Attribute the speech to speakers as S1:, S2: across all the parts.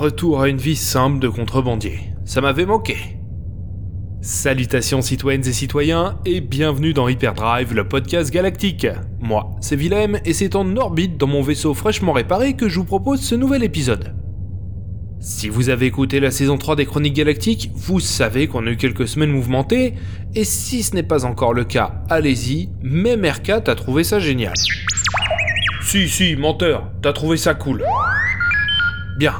S1: retour à une vie simple de contrebandier. Ça m'avait manqué. Salutations citoyennes et citoyens et bienvenue dans Hyperdrive, le podcast galactique. Moi, c'est Willem et c'est en orbite dans mon vaisseau fraîchement réparé que je vous propose ce nouvel épisode. Si vous avez écouté la saison 3 des Chroniques Galactiques, vous savez qu'on a eu quelques semaines mouvementées, et si ce n'est pas encore le cas, allez-y, même R4 a trouvé ça génial. Si, si, menteur, t'as trouvé ça cool. Bien,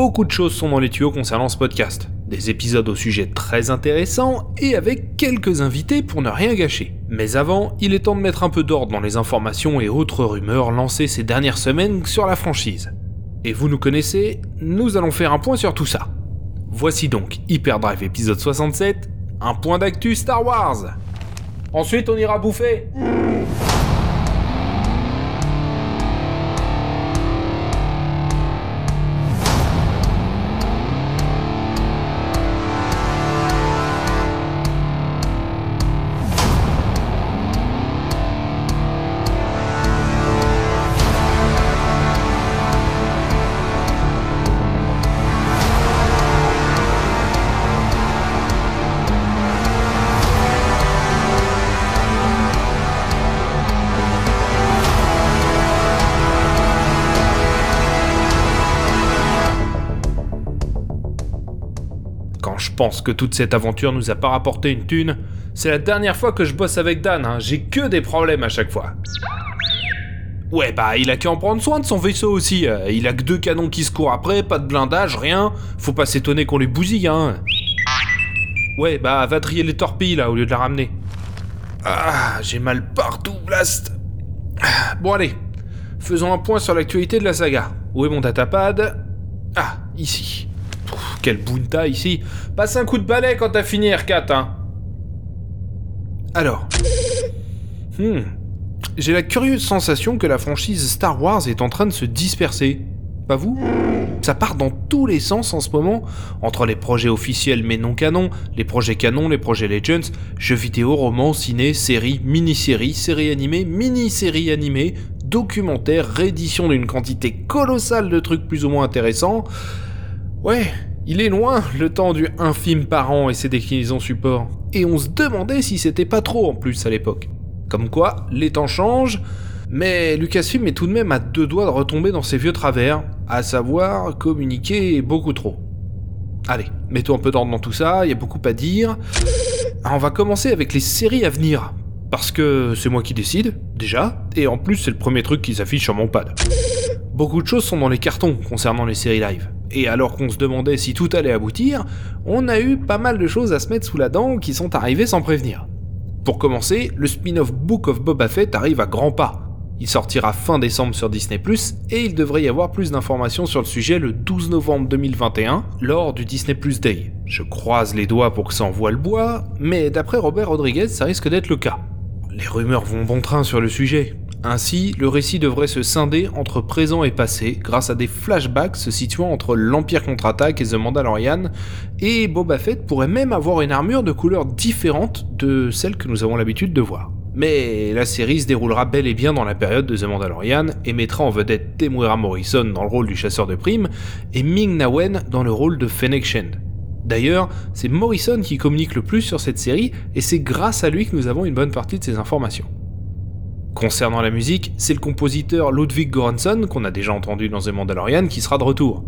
S1: beaucoup de choses sont dans les tuyaux concernant ce podcast. Des épisodes au sujet très intéressants et avec quelques invités pour ne rien gâcher. Mais avant, il est temps de mettre un peu d'ordre dans les informations et autres rumeurs lancées ces dernières semaines sur la franchise. Et vous nous connaissez, nous allons faire un point sur tout ça. Voici donc Hyperdrive épisode 67, un point d'actu Star Wars. Ensuite, on ira bouffer. Pense que toute cette aventure nous a pas rapporté une thune. C'est la dernière fois que je bosse avec Dan, hein. j'ai que des problèmes à chaque fois. Ouais, bah il a qu'à en prendre soin de son vaisseau aussi. Euh, il a que deux canons qui se courent après, pas de blindage, rien. Faut pas s'étonner qu'on les bousille, hein. Ouais, bah va trier les torpilles là au lieu de la ramener. Ah, j'ai mal partout, Blast. Bon allez, faisons un point sur l'actualité de la saga. Où est mon datapad? Ah, ici quel bunta ici. Passe un coup de balai quand t'as fini R4, hein. Alors. Hmm. J'ai la curieuse sensation que la franchise Star Wars est en train de se disperser. Pas vous? Ça part dans tous les sens en ce moment, entre les projets officiels mais non canons, les projets canons, les projets Legends, jeux vidéo, romans, ciné, séries, mini-séries, séries animées, mini-séries animées, documentaires, réédition d'une quantité colossale de trucs plus ou moins intéressants. Ouais, il est loin le temps du un film par an et ses déclinaisons support. Et on se demandait si c'était pas trop en plus à l'époque. Comme quoi, les temps changent, mais Lucasfilm est tout de même à deux doigts de retomber dans ses vieux travers, à savoir communiquer beaucoup trop. Allez, mettons un peu d'ordre dans tout ça, il y a beaucoup à dire. on va commencer avec les séries à venir. Parce que c'est moi qui décide, déjà, et en plus c'est le premier truc qui s'affiche sur mon pad. Beaucoup de choses sont dans les cartons concernant les séries live. Et alors qu'on se demandait si tout allait aboutir, on a eu pas mal de choses à se mettre sous la dent qui sont arrivées sans prévenir. Pour commencer, le spin-off Book of Boba Fett arrive à grands pas. Il sortira fin décembre sur Disney ⁇ et il devrait y avoir plus d'informations sur le sujet le 12 novembre 2021 lors du Disney Day. Je croise les doigts pour que ça envoie le bois, mais d'après Robert Rodriguez, ça risque d'être le cas. Les rumeurs vont bon train sur le sujet. Ainsi, le récit devrait se scinder entre présent et passé grâce à des flashbacks se situant entre l'Empire contre-attaque et The Mandalorian, et Boba Fett pourrait même avoir une armure de couleur différente de celle que nous avons l'habitude de voir. Mais la série se déroulera bel et bien dans la période de The Mandalorian et mettra en vedette Temuera Morrison dans le rôle du chasseur de primes et Ming Na Wen dans le rôle de Fennec Shand. D'ailleurs, c'est Morrison qui communique le plus sur cette série et c'est grâce à lui que nous avons une bonne partie de ces informations. Concernant la musique, c'est le compositeur Ludwig Göransson, qu'on a déjà entendu dans The Mandalorian, qui sera de retour.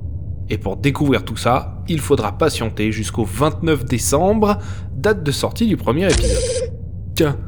S1: Et pour découvrir tout ça, il faudra patienter jusqu'au 29 décembre, date de sortie du premier épisode. Tiens,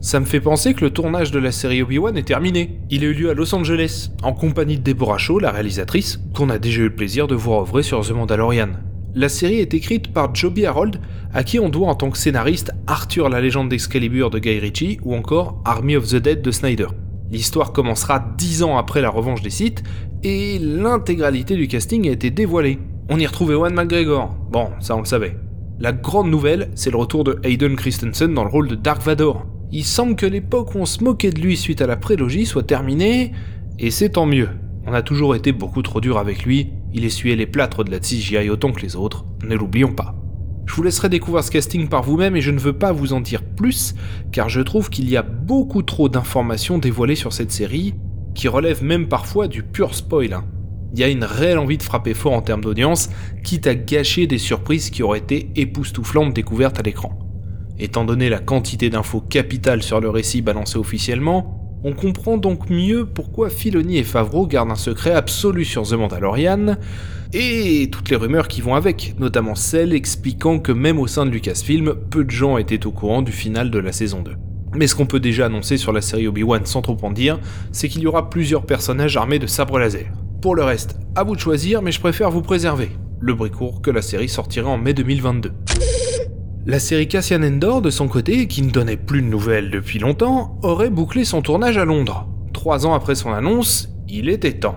S1: ça me fait penser que le tournage de la série Obi-Wan est terminé. Il a eu lieu à Los Angeles, en compagnie de Deborah Shaw, la réalisatrice, qu'on a déjà eu le plaisir de voir œuvrer sur The Mandalorian. La série est écrite par Joby Harold, à qui on doit en tant que scénariste Arthur la légende d'Excalibur de Guy Ritchie ou encore Army of the Dead de Snyder. L'histoire commencera dix ans après la revanche des Sith et l'intégralité du casting a été dévoilée. On y retrouvait Ewan McGregor, bon, ça on le savait. La grande nouvelle, c'est le retour de Hayden Christensen dans le rôle de Dark Vador. Il semble que l'époque où on se moquait de lui suite à la prélogie soit terminée, et c'est tant mieux. On a toujours été beaucoup trop dur avec lui, il essuyait les plâtres de la CGI autant que les autres, ne l'oublions pas. Je vous laisserai découvrir ce casting par vous-même et je ne veux pas vous en dire plus, car je trouve qu'il y a beaucoup trop d'informations dévoilées sur cette série, qui relèvent même parfois du pur spoil. Hein. Il y a une réelle envie de frapper fort en termes d'audience, quitte à gâcher des surprises qui auraient été époustouflantes découvertes à l'écran. Étant donné la quantité d'infos capitales sur le récit balancé officiellement, on comprend donc mieux pourquoi Filoni et Favreau gardent un secret absolu sur The Mandalorian, et toutes les rumeurs qui vont avec, notamment celles expliquant que même au sein de Lucasfilm, peu de gens étaient au courant du final de la saison 2. Mais ce qu'on peut déjà annoncer sur la série Obi-Wan sans trop en dire, c'est qu'il y aura plusieurs personnages armés de sabres laser. Pour le reste, à vous de choisir, mais je préfère vous préserver. Le bruit court que la série sortira en mai 2022. La série Cassian Endor, de son côté, qui ne donnait plus de nouvelles depuis longtemps, aurait bouclé son tournage à Londres. Trois ans après son annonce, il était temps.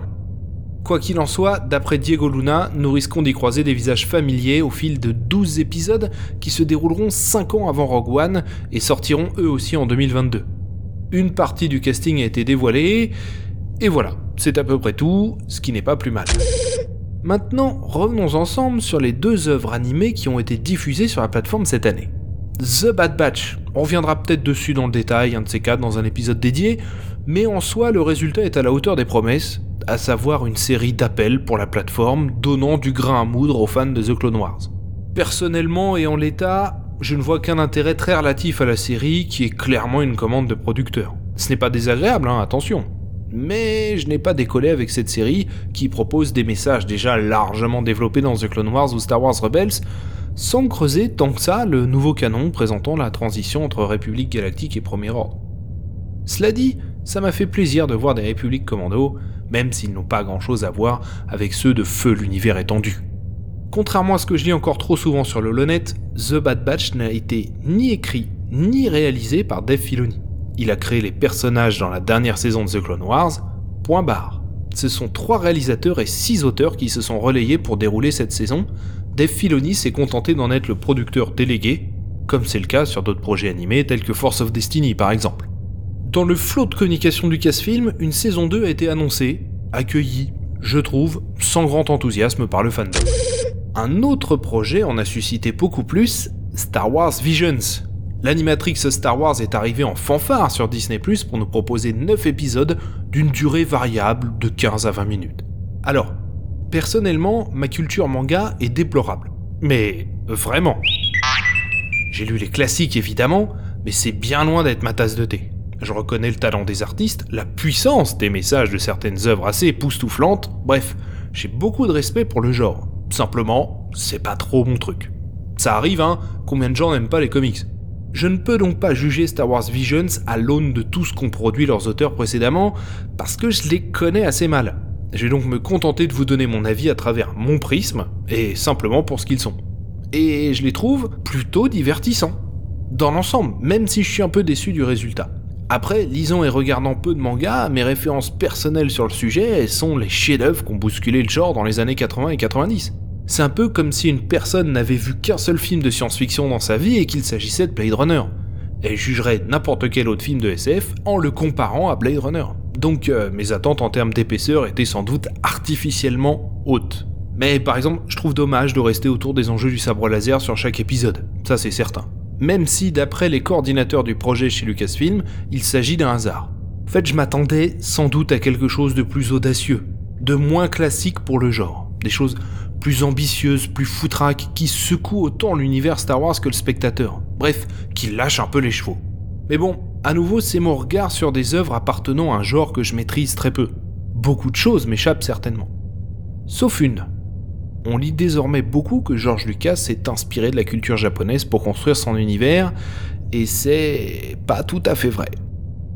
S1: Quoi qu'il en soit, d'après Diego Luna, nous risquons d'y croiser des visages familiers au fil de 12 épisodes qui se dérouleront 5 ans avant Rogue One et sortiront eux aussi en 2022. Une partie du casting a été dévoilée, et voilà, c'est à peu près tout, ce qui n'est pas plus mal. Maintenant, revenons ensemble sur les deux œuvres animées qui ont été diffusées sur la plateforme cette année. The Bad Batch, on reviendra peut-être dessus dans le détail, un de ces quatre dans un épisode dédié, mais en soi le résultat est à la hauteur des promesses, à savoir une série d'appels pour la plateforme donnant du grain à moudre aux fans de The Clone Wars. Personnellement et en l'état, je ne vois qu'un intérêt très relatif à la série qui est clairement une commande de producteur. Ce n'est pas désagréable, hein, attention mais je n'ai pas décollé avec cette série qui propose des messages déjà largement développés dans The Clone Wars ou Star Wars Rebels, sans creuser tant que ça le nouveau canon présentant la transition entre République Galactique et Premier Ordre. Cela dit, ça m'a fait plaisir de voir des Républiques Commando, même s'ils n'ont pas grand chose à voir avec ceux de Feu l'univers étendu. Contrairement à ce que je lis encore trop souvent sur le Lonet, The Bad Batch n'a été ni écrit ni réalisé par Dave Filoni. Il a créé les personnages dans la dernière saison de The Clone Wars, point barre. Ce sont trois réalisateurs et six auteurs qui se sont relayés pour dérouler cette saison. Dave Filoni s'est contenté d'en être le producteur délégué, comme c'est le cas sur d'autres projets animés tels que Force of Destiny par exemple. Dans le flot de communication du casse-film, une saison 2 a été annoncée, accueillie, je trouve, sans grand enthousiasme par le fandom. Un autre projet en a suscité beaucoup plus, Star Wars Visions, L'animatrix Star Wars est arrivée en fanfare sur Disney Plus pour nous proposer 9 épisodes d'une durée variable de 15 à 20 minutes. Alors, personnellement, ma culture manga est déplorable. Mais vraiment. J'ai lu les classiques évidemment, mais c'est bien loin d'être ma tasse de thé. Je reconnais le talent des artistes, la puissance des messages de certaines œuvres assez époustouflantes, bref, j'ai beaucoup de respect pour le genre. Simplement, c'est pas trop mon truc. Ça arrive, hein, combien de gens n'aiment pas les comics? Je ne peux donc pas juger Star Wars Visions à l'aune de tout ce qu'ont produit leurs auteurs précédemment, parce que je les connais assez mal. Je vais donc me contenter de vous donner mon avis à travers mon prisme, et simplement pour ce qu'ils sont. Et je les trouve plutôt divertissants. Dans l'ensemble, même si je suis un peu déçu du résultat. Après, lisant et regardant peu de mangas, mes références personnelles sur le sujet sont les chefs-d'œuvre qui ont bousculé le genre dans les années 80 et 90. C'est un peu comme si une personne n'avait vu qu'un seul film de science-fiction dans sa vie et qu'il s'agissait de Blade Runner. Elle jugerait n'importe quel autre film de SF en le comparant à Blade Runner. Donc euh, mes attentes en termes d'épaisseur étaient sans doute artificiellement hautes. Mais par exemple, je trouve dommage de rester autour des enjeux du sabre laser sur chaque épisode, ça c'est certain. Même si d'après les coordinateurs du projet chez Lucasfilm, il s'agit d'un hasard. En fait, je m'attendais sans doute à quelque chose de plus audacieux, de moins classique pour le genre, des choses plus ambitieuse, plus foutraque, qui secoue autant l'univers Star Wars que le spectateur. Bref, qui lâche un peu les chevaux. Mais bon, à nouveau, c'est mon regard sur des œuvres appartenant à un genre que je maîtrise très peu. Beaucoup de choses m'échappent certainement. Sauf une. On lit désormais beaucoup que George Lucas s'est inspiré de la culture japonaise pour construire son univers, et c'est pas tout à fait vrai.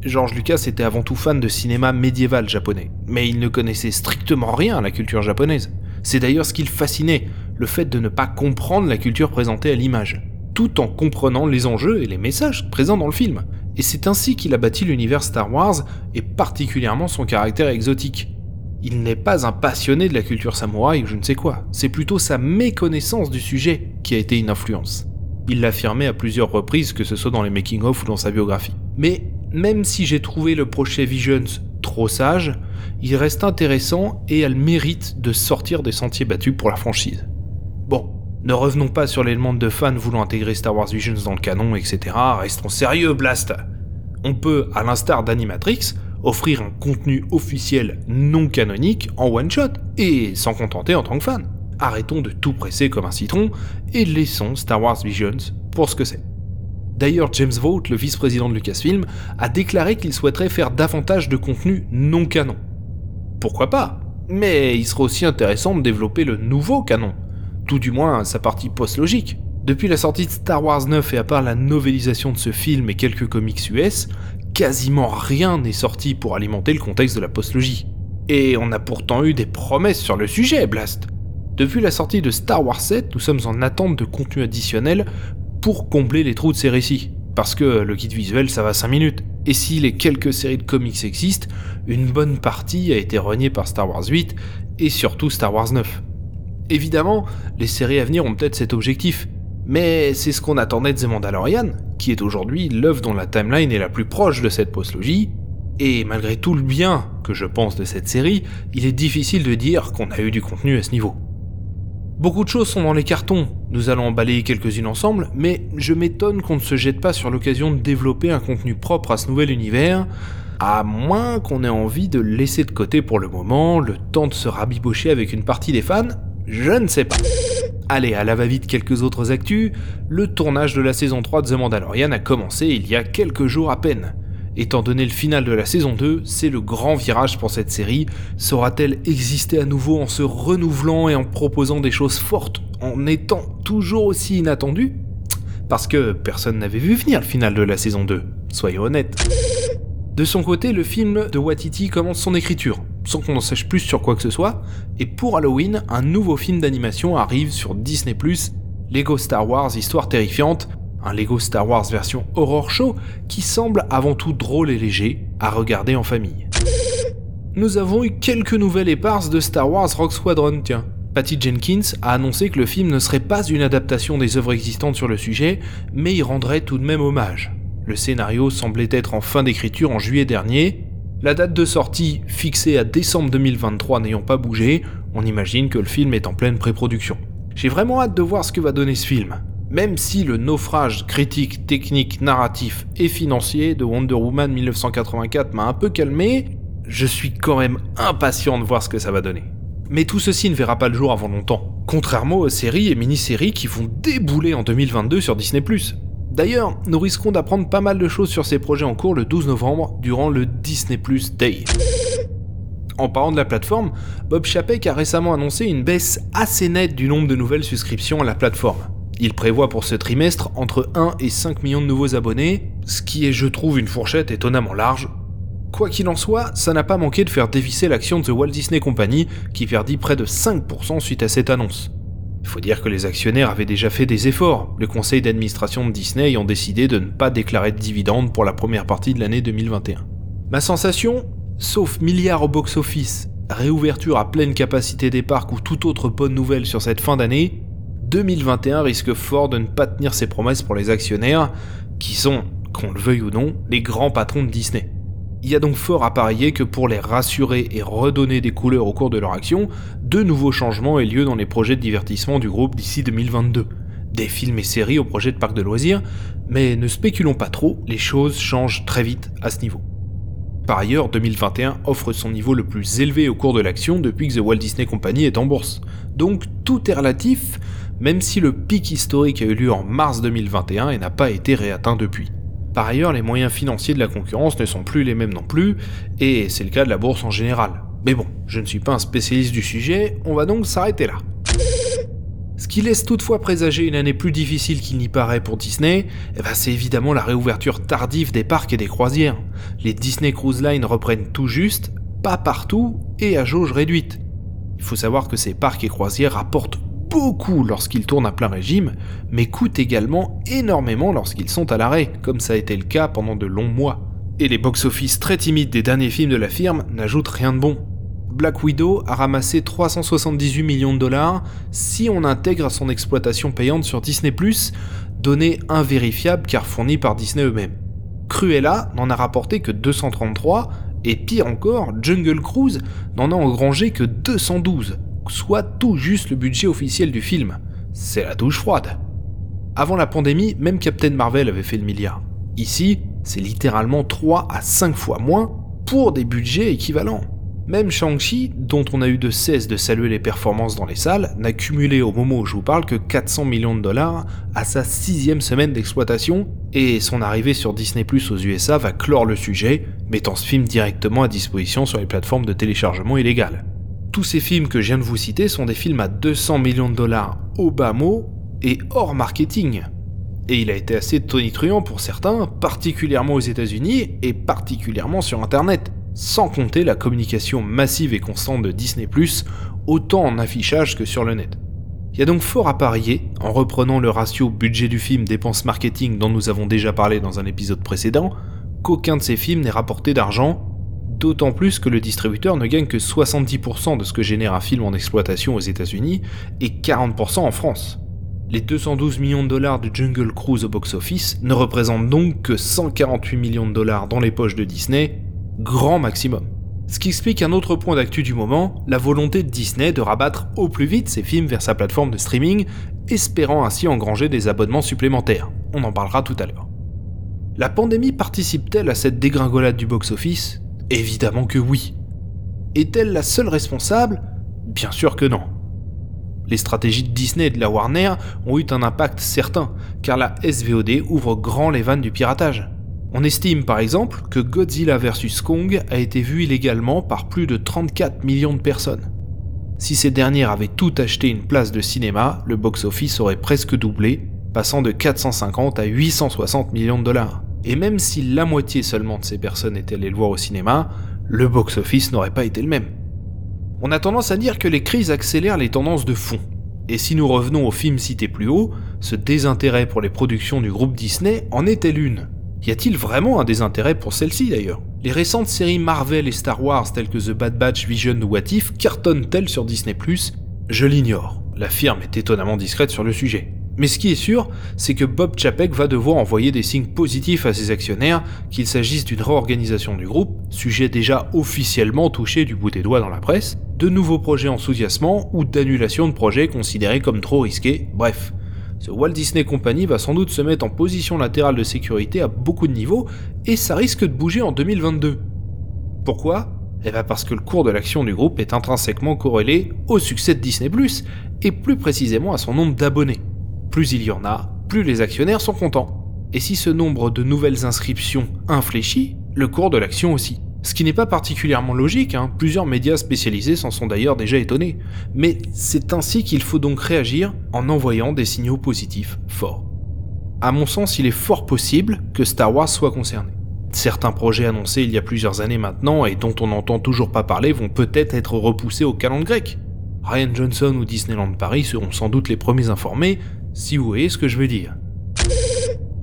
S1: George Lucas était avant tout fan de cinéma médiéval japonais, mais il ne connaissait strictement rien à la culture japonaise. C'est d'ailleurs ce qui le fascinait, le fait de ne pas comprendre la culture présentée à l'image, tout en comprenant les enjeux et les messages présents dans le film. Et c'est ainsi qu'il a bâti l'univers Star Wars, et particulièrement son caractère exotique. Il n'est pas un passionné de la culture samouraï ou je ne sais quoi, c'est plutôt sa méconnaissance du sujet qui a été une influence. Il l'affirmait à plusieurs reprises, que ce soit dans les making-of ou dans sa biographie. Mais même si j'ai trouvé le projet Visions trop sage, il reste intéressant et a le mérite de sortir des sentiers battus pour la franchise. Bon, ne revenons pas sur l'élément de fans voulant intégrer Star Wars Visions dans le canon, etc. Restons sérieux, Blast On peut, à l'instar d'Animatrix, offrir un contenu officiel non canonique en one-shot, Et s'en contenter en tant que fan. Arrêtons de tout presser comme un citron et laissons Star Wars Visions pour ce que c'est. D'ailleurs, James Vaught, le vice-président de Lucasfilm, a déclaré qu'il souhaiterait faire davantage de contenu non canon. Pourquoi pas Mais il serait aussi intéressant de développer le nouveau canon, tout du moins sa partie post-logique. Depuis la sortie de Star Wars 9 et à part la novélisation de ce film et quelques comics US, quasiment rien n'est sorti pour alimenter le contexte de la postlogie. Et on a pourtant eu des promesses sur le sujet, Blast. Depuis la sortie de Star Wars 7, nous sommes en attente de contenu additionnel pour combler les trous de ces récits. Parce que le guide visuel, ça va 5 minutes. Et si les quelques séries de comics existent, une bonne partie a été reniée par Star Wars 8 et surtout Star Wars 9. Évidemment, les séries à venir ont peut-être cet objectif, mais c'est ce qu'on attendait de The Mandalorian, qui est aujourd'hui l'œuvre dont la timeline est la plus proche de cette postlogie, et malgré tout le bien que je pense de cette série, il est difficile de dire qu'on a eu du contenu à ce niveau. Beaucoup de choses sont dans les cartons, nous allons en balayer quelques-unes ensemble, mais je m'étonne qu'on ne se jette pas sur l'occasion de développer un contenu propre à ce nouvel univers, à moins qu'on ait envie de laisser de côté pour le moment, le temps de se rabibocher avec une partie des fans, je ne sais pas. Allez, à la va-vite quelques autres actus, le tournage de la saison 3 de The Mandalorian a commencé il y a quelques jours à peine. Étant donné le final de la saison 2, c'est le grand virage pour cette série. Saura-t-elle exister à nouveau en se renouvelant et en proposant des choses fortes, en étant toujours aussi inattendue Parce que personne n'avait vu venir le final de la saison 2, soyons honnêtes. De son côté, le film de Watiti commence son écriture, sans qu'on en sache plus sur quoi que ce soit, et pour Halloween, un nouveau film d'animation arrive sur Disney+, Lego Star Wars Histoire terrifiante, un Lego Star Wars version horror show qui semble avant tout drôle et léger à regarder en famille. Nous avons eu quelques nouvelles éparses de Star Wars Rock Squadron, tiens. Patty Jenkins a annoncé que le film ne serait pas une adaptation des œuvres existantes sur le sujet, mais y rendrait tout de même hommage. Le scénario semblait être en fin d'écriture en juillet dernier. La date de sortie, fixée à décembre 2023 n'ayant pas bougé, on imagine que le film est en pleine pré-production. J'ai vraiment hâte de voir ce que va donner ce film. Même si le naufrage critique, technique, narratif et financier de Wonder Woman 1984 m'a un peu calmé, je suis quand même impatient de voir ce que ça va donner. Mais tout ceci ne verra pas le jour avant longtemps, contrairement aux séries et mini-séries qui vont débouler en 2022 sur Disney+. D'ailleurs, nous risquons d'apprendre pas mal de choses sur ces projets en cours le 12 novembre durant le Disney Plus Day. En parlant de la plateforme, Bob Chapek a récemment annoncé une baisse assez nette du nombre de nouvelles souscriptions à la plateforme. Il prévoit pour ce trimestre entre 1 et 5 millions de nouveaux abonnés, ce qui est je trouve une fourchette étonnamment large. Quoi qu'il en soit, ça n'a pas manqué de faire dévisser l'action de The Walt Disney Company qui perdit près de 5% suite à cette annonce. Il faut dire que les actionnaires avaient déjà fait des efforts, le conseil d'administration de Disney ayant décidé de ne pas déclarer de dividendes pour la première partie de l'année 2021. Ma sensation, sauf milliards au box-office, réouverture à pleine capacité des parcs ou toute autre bonne nouvelle sur cette fin d'année, 2021 risque fort de ne pas tenir ses promesses pour les actionnaires, qui sont, qu'on le veuille ou non, les grands patrons de Disney. Il y a donc fort à parier que pour les rassurer et redonner des couleurs au cours de leur action, de nouveaux changements aient lieu dans les projets de divertissement du groupe d'ici 2022. Des films et séries au projet de parc de loisirs, mais ne spéculons pas trop, les choses changent très vite à ce niveau. Par ailleurs, 2021 offre son niveau le plus élevé au cours de l'action depuis que The Walt Disney Company est en bourse. Donc tout est relatif, même si le pic historique a eu lieu en mars 2021 et n'a pas été réatteint depuis. Par ailleurs, les moyens financiers de la concurrence ne sont plus les mêmes non plus, et c'est le cas de la bourse en général. Mais bon, je ne suis pas un spécialiste du sujet, on va donc s'arrêter là. Ce qui laisse toutefois présager une année plus difficile qu'il n'y paraît pour Disney, eh ben, c'est évidemment la réouverture tardive des parcs et des croisières. Les Disney Cruise Line reprennent tout juste, pas partout et à jauge réduite. Il faut savoir que ces parcs et croisières rapportent beaucoup lorsqu'ils tournent à plein régime, mais coûtent également énormément lorsqu'ils sont à l'arrêt, comme ça a été le cas pendant de longs mois. Et les box-office très timides des derniers films de la firme n'ajoutent rien de bon. Black Widow a ramassé 378 millions de dollars si on intègre son exploitation payante sur Disney+, donnée invérifiable car fournie par Disney eux-mêmes. Cruella n'en a rapporté que 233, et pire encore, Jungle Cruise n'en a engrangé que 212, soit tout juste le budget officiel du film. C'est la douche froide. Avant la pandémie, même Captain Marvel avait fait le milliard. Ici, c'est littéralement 3 à 5 fois moins pour des budgets équivalents. Même Shang-Chi, dont on a eu de cesse de saluer les performances dans les salles, n'a cumulé au moment où je vous parle que 400 millions de dollars à sa sixième semaine d'exploitation, et son arrivée sur Disney Plus aux USA va clore le sujet, mettant ce film directement à disposition sur les plateformes de téléchargement illégales. Tous ces films que je viens de vous citer sont des films à 200 millions de dollars au bas mot et hors marketing. Et il a été assez tonitruant pour certains, particulièrement aux États-Unis et particulièrement sur Internet sans compter la communication massive et constante de Disney ⁇ autant en affichage que sur le net. Il y a donc fort à parier, en reprenant le ratio budget du film dépenses marketing dont nous avons déjà parlé dans un épisode précédent, qu'aucun de ces films n'ait rapporté d'argent, d'autant plus que le distributeur ne gagne que 70% de ce que génère un film en exploitation aux États-Unis et 40% en France. Les 212 millions de dollars de Jungle Cruise au box-office ne représentent donc que 148 millions de dollars dans les poches de Disney, grand maximum. Ce qui explique un autre point d'actu du moment, la volonté de Disney de rabattre au plus vite ses films vers sa plateforme de streaming, espérant ainsi engranger des abonnements supplémentaires. On en parlera tout à l'heure. La pandémie participe-t-elle à cette dégringolade du box-office? Évidemment que oui. Est-elle la seule responsable? Bien sûr que non. Les stratégies de Disney et de la Warner ont eu un impact certain, car la SVOD ouvre grand les vannes du piratage. On estime par exemple que Godzilla vs Kong a été vu illégalement par plus de 34 millions de personnes. Si ces dernières avaient tout acheté une place de cinéma, le box-office aurait presque doublé, passant de 450 à 860 millions de dollars. Et même si la moitié seulement de ces personnes étaient allées le voir au cinéma, le box-office n'aurait pas été le même. On a tendance à dire que les crises accélèrent les tendances de fond. Et si nous revenons au film cité plus haut, ce désintérêt pour les productions du groupe Disney en était l'une. Y a-t-il vraiment un désintérêt pour celle-ci d'ailleurs? Les récentes séries Marvel et Star Wars telles que The Bad Batch, Vision ou What If cartonnent-elles sur Disney ⁇ Je l'ignore. La firme est étonnamment discrète sur le sujet. Mais ce qui est sûr, c'est que Bob Chapek va devoir envoyer des signes positifs à ses actionnaires, qu'il s'agisse d'une réorganisation du groupe, sujet déjà officiellement touché du bout des doigts dans la presse, de nouveaux projets enthousiasmants ou d'annulation de projets considérés comme trop risqués, bref, ce Walt Disney Company va sans doute se mettre en position latérale de sécurité à beaucoup de niveaux, et ça risque de bouger en 2022. Pourquoi? Eh bien parce que le cours de l'action du groupe est intrinsèquement corrélé au succès de Disney ⁇ et plus précisément à son nombre d'abonnés. Plus il y en a, plus les actionnaires sont contents. Et si ce nombre de nouvelles inscriptions infléchit, le cours de l'action aussi. Ce qui n'est pas particulièrement logique, hein. plusieurs médias spécialisés s'en sont d'ailleurs déjà étonnés. Mais c'est ainsi qu'il faut donc réagir en envoyant des signaux positifs forts. À mon sens, il est fort possible que Star Wars soit concerné. Certains projets annoncés il y a plusieurs années maintenant et dont on n'entend toujours pas parler vont peut-être être repoussés au calendrier grec. Ryan Johnson ou Disneyland Paris seront sans doute les premiers informés, si vous voyez ce que je veux dire.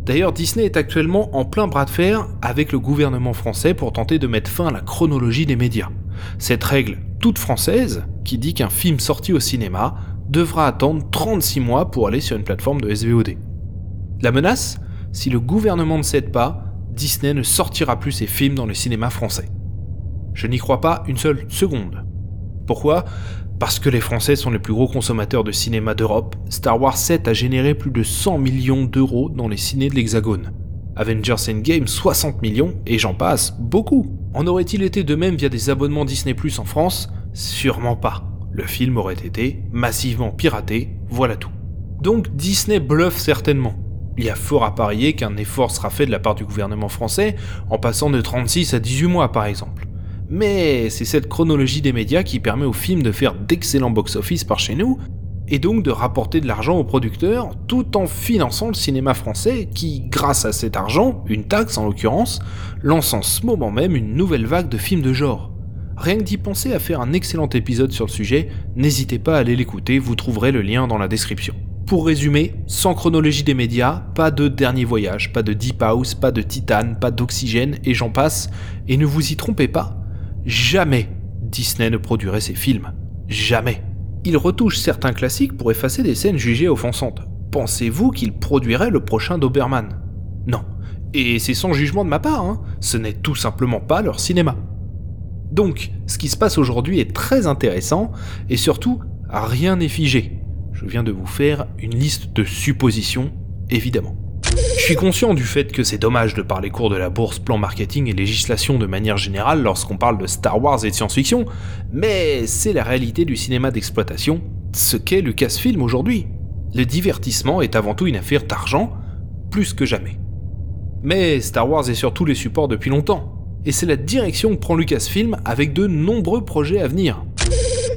S1: D'ailleurs, Disney est actuellement en plein bras de fer avec le gouvernement français pour tenter de mettre fin à la chronologie des médias. Cette règle toute française, qui dit qu'un film sorti au cinéma devra attendre 36 mois pour aller sur une plateforme de SVOD. La menace? Si le gouvernement ne cède pas, Disney ne sortira plus ses films dans les cinémas français. Je n'y crois pas une seule seconde. Pourquoi? Parce que les Français sont les plus gros consommateurs de cinéma d'Europe, Star Wars 7 a généré plus de 100 millions d'euros dans les ciné de l'Hexagone. Avengers Endgame 60 millions, et j'en passe, beaucoup. En aurait-il été de même via des abonnements Disney Plus en France? Sûrement pas. Le film aurait été massivement piraté, voilà tout. Donc Disney bluffe certainement. Il y a fort à parier qu'un effort sera fait de la part du gouvernement français en passant de 36 à 18 mois par exemple. Mais c'est cette chronologie des médias qui permet au film de faire d'excellents box-office par chez nous, et donc de rapporter de l'argent aux producteurs tout en finançant le cinéma français qui, grâce à cet argent, une taxe en l'occurrence, lance en ce moment même une nouvelle vague de films de genre. Rien que d'y penser à faire un excellent épisode sur le sujet, n'hésitez pas à aller l'écouter, vous trouverez le lien dans la description. Pour résumer, sans chronologie des médias, pas de dernier voyage, pas de Deep House, pas de Titane, pas d'Oxygène, et j'en passe, et ne vous y trompez pas, Jamais Disney ne produirait ces films. Jamais. Il retouche certains classiques pour effacer des scènes jugées offensantes. Pensez-vous qu'il produirait le prochain Doberman? Non. Et c'est sans jugement de ma part, hein. ce n'est tout simplement pas leur cinéma. Donc, ce qui se passe aujourd'hui est très intéressant, et surtout, rien n'est figé. Je viens de vous faire une liste de suppositions, évidemment. Je suis conscient du fait que c'est dommage de parler cours de la bourse, plan marketing et législation de manière générale lorsqu'on parle de Star Wars et de science-fiction, mais c'est la réalité du cinéma d'exploitation, ce qu'est Lucasfilm aujourd'hui. Le divertissement est avant tout une affaire d'argent, plus que jamais. Mais Star Wars est sur tous les supports depuis longtemps, et c'est la direction que prend Lucasfilm avec de nombreux projets à venir.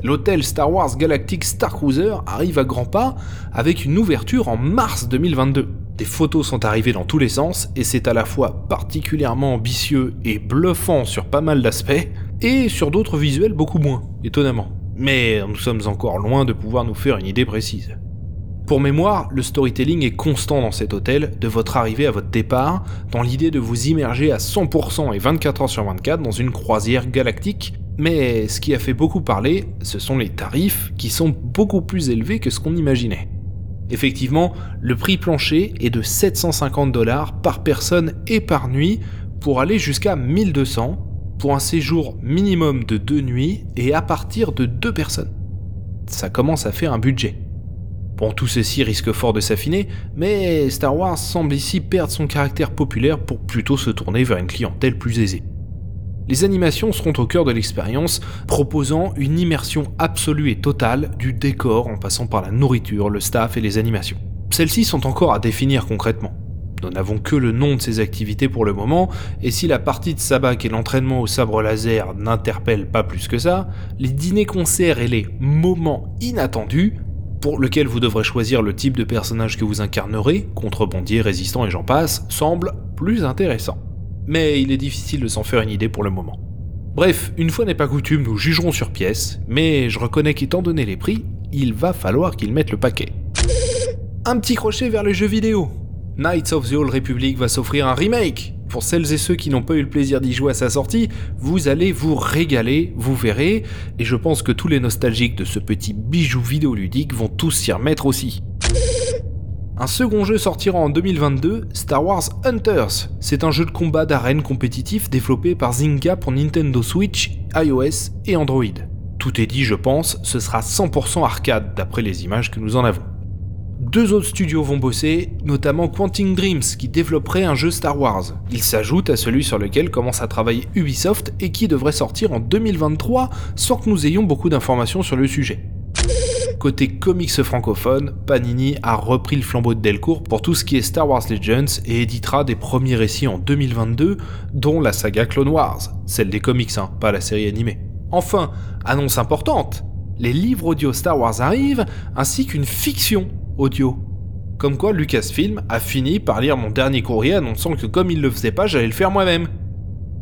S1: L'hôtel Star Wars Galactic Star Cruiser arrive à grands pas avec une ouverture en mars 2022. Photos sont arrivées dans tous les sens et c'est à la fois particulièrement ambitieux et bluffant sur pas mal d'aspects et sur d'autres visuels beaucoup moins, étonnamment. Mais nous sommes encore loin de pouvoir nous faire une idée précise. Pour mémoire, le storytelling est constant dans cet hôtel, de votre arrivée à votre départ, dans l'idée de vous immerger à 100% et 24 heures sur 24 dans une croisière galactique mais ce qui a fait beaucoup parler, ce sont les tarifs qui sont beaucoup plus élevés que ce qu'on imaginait. Effectivement, le prix plancher est de 750 dollars par personne et par nuit pour aller jusqu'à 1200 pour un séjour minimum de deux nuits et à partir de deux personnes. Ça commence à faire un budget. Bon, tout ceci risque fort de s'affiner, mais Star Wars semble ici perdre son caractère populaire pour plutôt se tourner vers une clientèle plus aisée. Les animations seront au cœur de l'expérience, proposant une immersion absolue et totale du décor en passant par la nourriture, le staff et les animations. Celles-ci sont encore à définir concrètement. Nous n'avons que le nom de ces activités pour le moment, et si la partie de sabac et l'entraînement au sabre laser n'interpellent pas plus que ça, les dîners-concerts et les moments inattendus, pour lesquels vous devrez choisir le type de personnage que vous incarnerez, contrebandier, résistant et j'en passe, semblent plus intéressants mais il est difficile de s'en faire une idée pour le moment. Bref, une fois n'est pas coutume, nous jugerons sur pièce, mais je reconnais qu'étant donné les prix, il va falloir qu'ils mettent le paquet. Un petit crochet vers les jeux vidéo. Knights of the Old Republic va s'offrir un remake. Pour celles et ceux qui n'ont pas eu le plaisir d'y jouer à sa sortie, vous allez vous régaler, vous verrez, et je pense que tous les nostalgiques de ce petit bijou vidéoludique vont tous s'y remettre aussi. Un second jeu sortira en 2022, Star Wars Hunters. C'est un jeu de combat d'arène compétitif développé par Zynga pour Nintendo Switch, iOS et Android. Tout est dit, je pense, ce sera 100% arcade d'après les images que nous en avons. Deux autres studios vont bosser, notamment Quantic Dreams qui développerait un jeu Star Wars. Il s'ajoute à celui sur lequel commence à travailler Ubisoft et qui devrait sortir en 2023 sans que nous ayons beaucoup d'informations sur le sujet. Côté comics francophone, Panini a repris le flambeau de Delcourt pour tout ce qui est Star Wars Legends et éditera des premiers récits en 2022, dont la saga Clone Wars, celle des comics, hein, pas la série animée. Enfin, annonce importante, les livres audio Star Wars arrivent, ainsi qu'une fiction audio. Comme quoi Lucasfilm a fini par lire mon dernier courrier annonçant que comme il le faisait pas, j'allais le faire moi-même.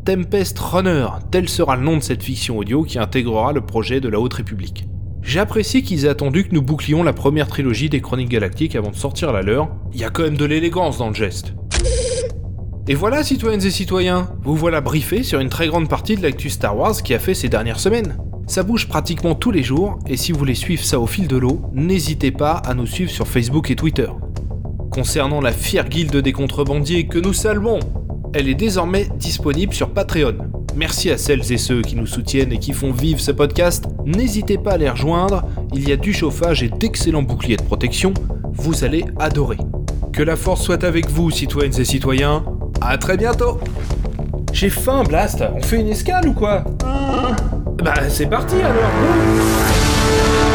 S1: Tempest Runner, tel sera le nom de cette fiction audio qui intégrera le projet de la Haute République. J'apprécie qu'ils aient attendu que nous bouclions la première trilogie des Chroniques Galactiques avant de sortir la leur. Il y a quand même de l'élégance dans le geste. Et voilà, citoyennes et citoyens, vous voilà briefés sur une très grande partie de l'actu Star Wars qui a fait ces dernières semaines. Ça bouge pratiquement tous les jours, et si vous voulez suivre ça au fil de l'eau, n'hésitez pas à nous suivre sur Facebook et Twitter. Concernant la fière guilde des contrebandiers que nous saluons, elle est désormais disponible sur Patreon. Merci à celles et ceux qui nous soutiennent et qui font vivre ce podcast. N'hésitez pas à les rejoindre, il y a du chauffage et d'excellents boucliers de protection. Vous allez adorer. Que la force soit avec vous, citoyennes et citoyens. À très bientôt J'ai faim, Blast On fait une escale ou quoi? Bah, c'est parti alors